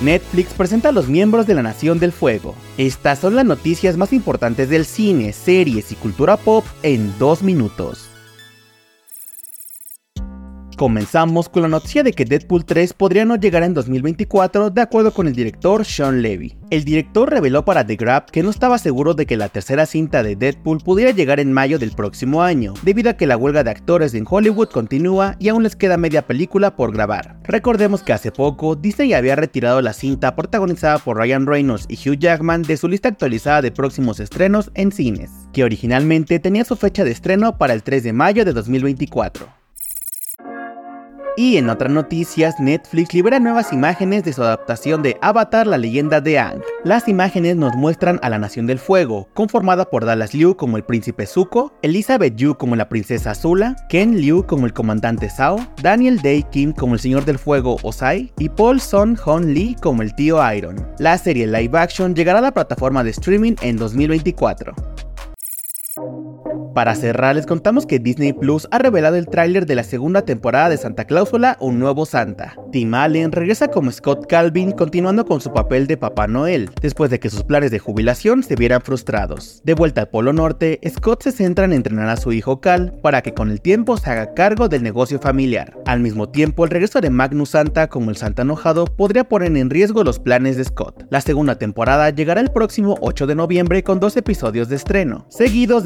Netflix presenta a los miembros de la Nación del Fuego. Estas son las noticias más importantes del cine, series y cultura pop en dos minutos. Comenzamos con la noticia de que Deadpool 3 podría no llegar en 2024 de acuerdo con el director Sean Levy. El director reveló para The Grab que no estaba seguro de que la tercera cinta de Deadpool pudiera llegar en mayo del próximo año, debido a que la huelga de actores en Hollywood continúa y aún les queda media película por grabar. Recordemos que hace poco Disney había retirado la cinta protagonizada por Ryan Reynolds y Hugh Jackman de su lista actualizada de próximos estrenos en cines, que originalmente tenía su fecha de estreno para el 3 de mayo de 2024. Y en otras noticias, Netflix libera nuevas imágenes de su adaptación de Avatar, la leyenda de Aang. Las imágenes nos muestran a la Nación del Fuego, conformada por Dallas Liu como el príncipe Zuko, Elizabeth Yu como la princesa Azula, Ken Liu como el comandante Sao, Daniel Day Kim como el señor del fuego Osai y Paul Son Hon Lee como el tío Iron. La serie live action llegará a la plataforma de streaming en 2024. Para cerrar, les contamos que Disney Plus ha revelado el tráiler de la segunda temporada de Santa Cláusula, Un Nuevo Santa. Tim Allen regresa como Scott Calvin continuando con su papel de Papá Noel, después de que sus planes de jubilación se vieran frustrados. De vuelta al Polo Norte, Scott se centra en entrenar a su hijo Cal para que con el tiempo se haga cargo del negocio familiar. Al mismo tiempo, el regreso de Magnus Santa como el Santa enojado podría poner en riesgo los planes de Scott. La segunda temporada llegará el próximo 8 de noviembre con dos episodios de estreno, seguidos